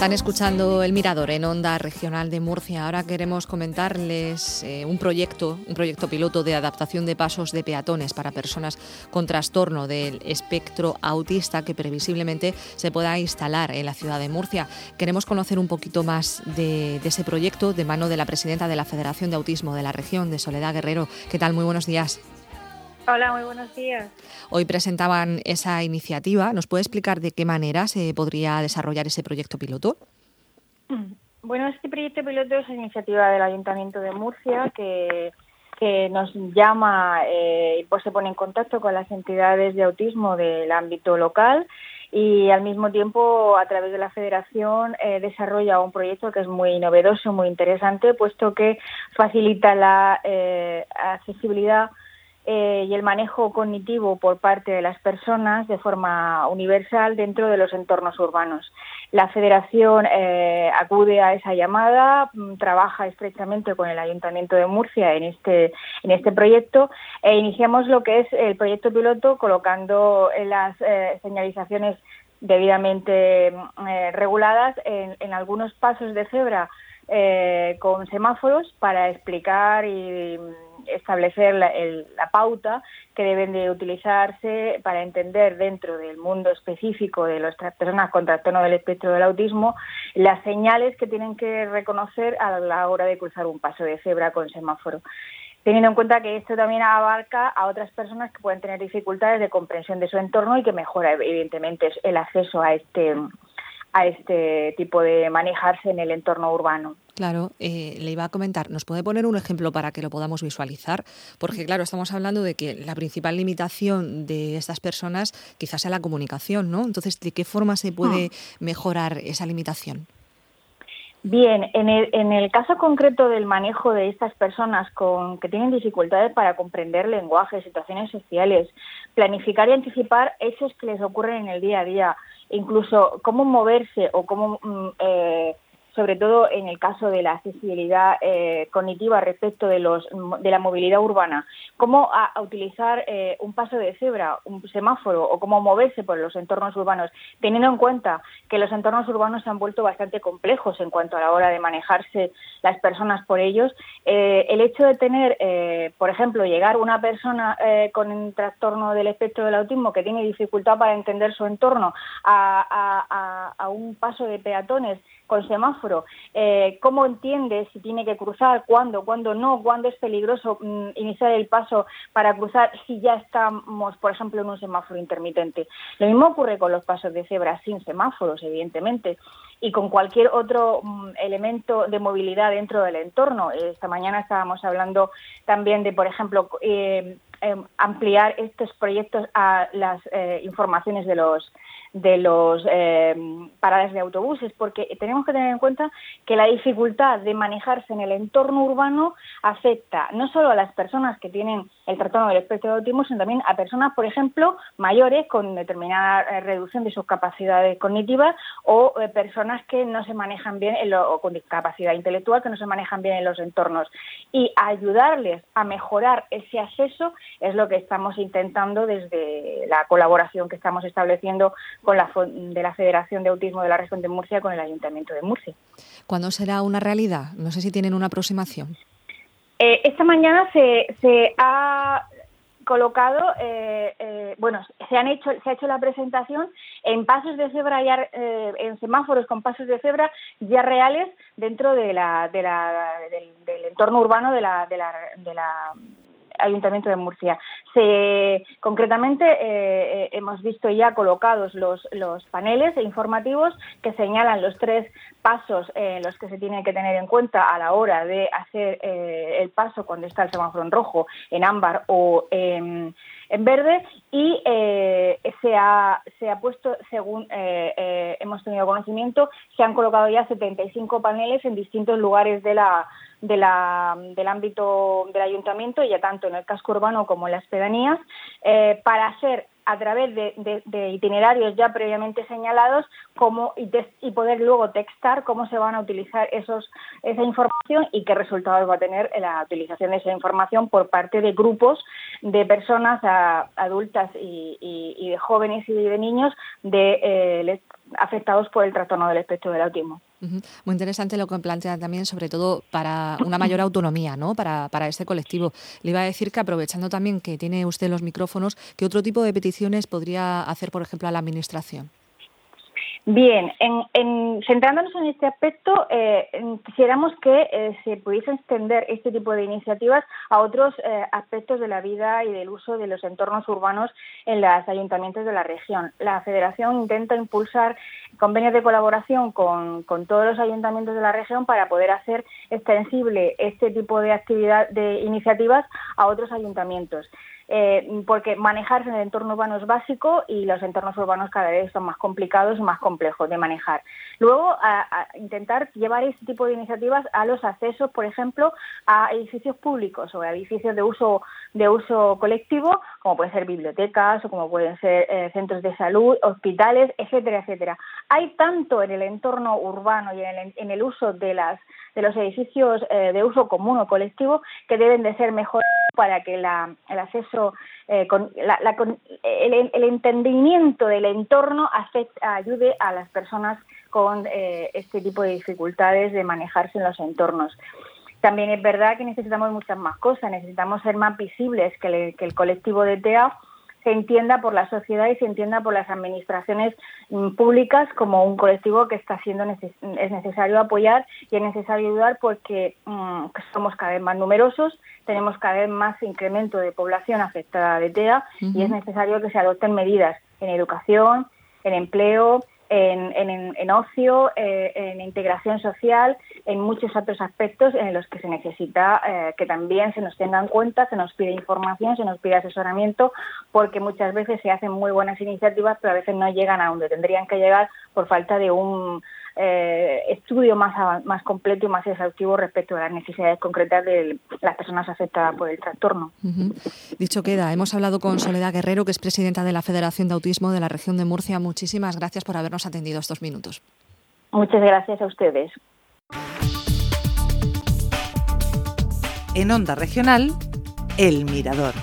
Están escuchando El Mirador en Onda Regional de Murcia. Ahora queremos comentarles eh, un proyecto, un proyecto piloto de adaptación de pasos de peatones para personas con trastorno del espectro autista que previsiblemente se pueda instalar en la ciudad de Murcia. Queremos conocer un poquito más de, de ese proyecto de mano de la presidenta de la Federación de Autismo de la región, de Soledad Guerrero. ¿Qué tal? Muy buenos días. Hola, muy buenos días. Hoy presentaban esa iniciativa. ¿Nos puede explicar de qué manera se podría desarrollar ese proyecto piloto? Bueno, este proyecto piloto es una iniciativa del Ayuntamiento de Murcia que, nos llama eh, y pues se pone en contacto con las entidades de autismo del ámbito local y al mismo tiempo a través de la federación eh, desarrolla un proyecto que es muy novedoso, muy interesante, puesto que facilita la eh, accesibilidad eh, y el manejo cognitivo por parte de las personas de forma universal dentro de los entornos urbanos. La Federación eh, acude a esa llamada, mm, trabaja estrechamente con el Ayuntamiento de Murcia en este, en este proyecto e iniciamos lo que es el proyecto piloto colocando las eh, señalizaciones debidamente mm, reguladas en, en, algunos pasos de cebra con semáforos para explicar y establecer la, pauta que deben de utilizarse para entender dentro del mundo específico de las personas con trastorno del espectro del autismo las señales que tienen que reconocer a la hora de cruzar un paso de cebra con semáforo. Teniendo en cuenta que esto también abarca a otras personas que pueden tener dificultades de comprensión de su entorno y que mejora evidentemente el acceso a este a este tipo de manejarse en el entorno urbano. Claro, eh, le iba a comentar, ¿nos puede poner un ejemplo para que lo podamos visualizar? Porque claro, estamos hablando de que la principal limitación de estas personas quizás sea la comunicación, ¿no? Entonces, ¿de qué forma se puede hmm. mejorar esa limitación? Bien, en el, en el caso concreto del manejo de estas personas con, que tienen dificultades para comprender lenguaje, situaciones sociales, planificar y anticipar hechos que les ocurren en el día a día, incluso cómo moverse o cómo mm, eh, sobre todo en el caso de la accesibilidad eh, cognitiva respecto de, los, de la movilidad urbana, cómo a, utilizar eh, un paso de cebra, un semáforo o cómo moverse por los entornos urbanos, teniendo en cuenta que los entornos urbanos se han vuelto bastante complejos en cuanto a la hora de manejarse las personas por ellos. Eh, el hecho de tener, por ejemplo, llegar una persona con un trastorno del espectro del autismo que tiene dificultad para entender su entorno a, a un paso de peatones con semáforo, eh, cómo entiende si tiene que cruzar, cuándo, cuándo no, cuándo es peligroso mm, iniciar el paso para cruzar si ya estamos, por ejemplo, en un semáforo intermitente. Lo mismo ocurre con los pasos de cebra sin semáforos, evidentemente y con cualquier otro mm, elemento de movilidad dentro del entorno. Esta mañana estábamos hablando también de, por ejemplo, eh, em, ampliar estos proyectos a las eh, informaciones de los de los eh, paradas de autobuses, porque tenemos que tener en cuenta que la dificultad de manejarse en el entorno urbano afecta no solo a las personas que tienen el trastorno del espectro de autismo, sino también a personas, por ejemplo, mayores con determinada eh, reducción de sus capacidades cognitivas o eh, personas que no se manejan bien o con discapacidad intelectual que no se manejan bien en los entornos. Y ayudarles a mejorar ese acceso es lo que estamos intentando desde la colaboración que estamos estableciendo con la, de la Federación de Autismo de la Región de Murcia con el Ayuntamiento de Murcia. ¿Cuándo será una realidad? No sé si tienen una aproximación. Eh, esta mañana se, se ha colocado, eh, eh, bueno, se han hecho, se ha hecho la presentación en pasos de cebra ya, en semáforos con pasos de cebra ya reales dentro de la, de la, del, entorno urbano de la, de la, de la Ayuntamiento de Murcia. Se, concretamente, eh, eh, hemos visto ya colocados los, los paneles informativos que señalan los tres pasos en los que se tiene que tener en cuenta a la hora de hacer eh, el paso cuando está el semáforo en rojo, en ámbar o en, verde. Y se, ha, se ha puesto, según hemos tenido conocimiento, se han colocado ya 75 paneles en distintos lugares de la, del ámbito del ayuntamiento, ya tanto en el casco urbano como en las pedanías, eh, para hacer a través de, itinerarios ya previamente señalados cómo, y, poder luego textar cómo se van a utilizar esos, esa información y qué resultados va a tener la utilización de esa información por parte de grupos de personas adultas y, de jóvenes y de niños de eh, afectados por el trastorno del espectro del autismo. Muy interesante lo que plantea también, sobre todo para una mayor autonomía ¿no? para, para este colectivo. Le iba a decir que aprovechando también que tiene usted los micrófonos, ¿qué otro tipo de peticiones podría hacer, por ejemplo, a la Administración? Bien, en, centrándonos en este aspecto, eh, quisiéramos que eh, se pudiese extender este tipo de iniciativas a otros eh, aspectos de la vida y del uso de los entornos urbanos en los ayuntamientos de la región. La Federación intenta impulsar convenios de colaboración con, con todos los ayuntamientos de la región para poder hacer extensible este tipo de actividad de iniciativas a otros ayuntamientos. Eh, porque manejarse en el entorno urbano es básico y los entornos urbanos cada vez son más complicados y más complejos de manejar. Luego, a, intentar llevar este tipo de iniciativas a los accesos, por ejemplo, a edificios públicos o a edificios de uso de uso colectivo, como pueden ser bibliotecas o como pueden ser eh, centros de salud, hospitales, etcétera, etcétera. Hay tanto en el entorno urbano y en el, uso de las de los edificios eh, de uso común o colectivo que deben de ser mejor para que el acceso, eh, con, el, entendimiento del entorno ayude a las personas con eh, este tipo de dificultades de manejarse en los entornos. También es verdad que necesitamos muchas más cosas, necesitamos ser más visibles que, el colectivo de TEA se entienda por la sociedad y se entienda por las administraciones mm, públicas como un colectivo que está siendo es necesario apoyar y es necesario ayudar porque mm, somos cada vez más numerosos, tenemos cada vez más incremento de población afectada de TEA y es necesario que se adopten medidas en educación, en empleo, en, ocio, eh, en integración social, en muchos otros aspectos en los que se necesita eh, que también se nos tenga en cuenta, se nos pide información, se nos pide asesoramiento, porque muchas veces se hacen muy buenas iniciativas, pero a veces no llegan a donde tendrían que llegar por falta de un eh, estudio más, más completo y más exhaustivo respecto a las necesidades concretas de las personas afectadas por el trastorno. Dicho queda, hemos hablado con Soledad Guerrero, que es presidenta de la Federación de Autismo de la región de Murcia. Muchísimas gracias por habernos atendido estos minutos. Muchas gracias a ustedes. En Onda Regional, El Mirador.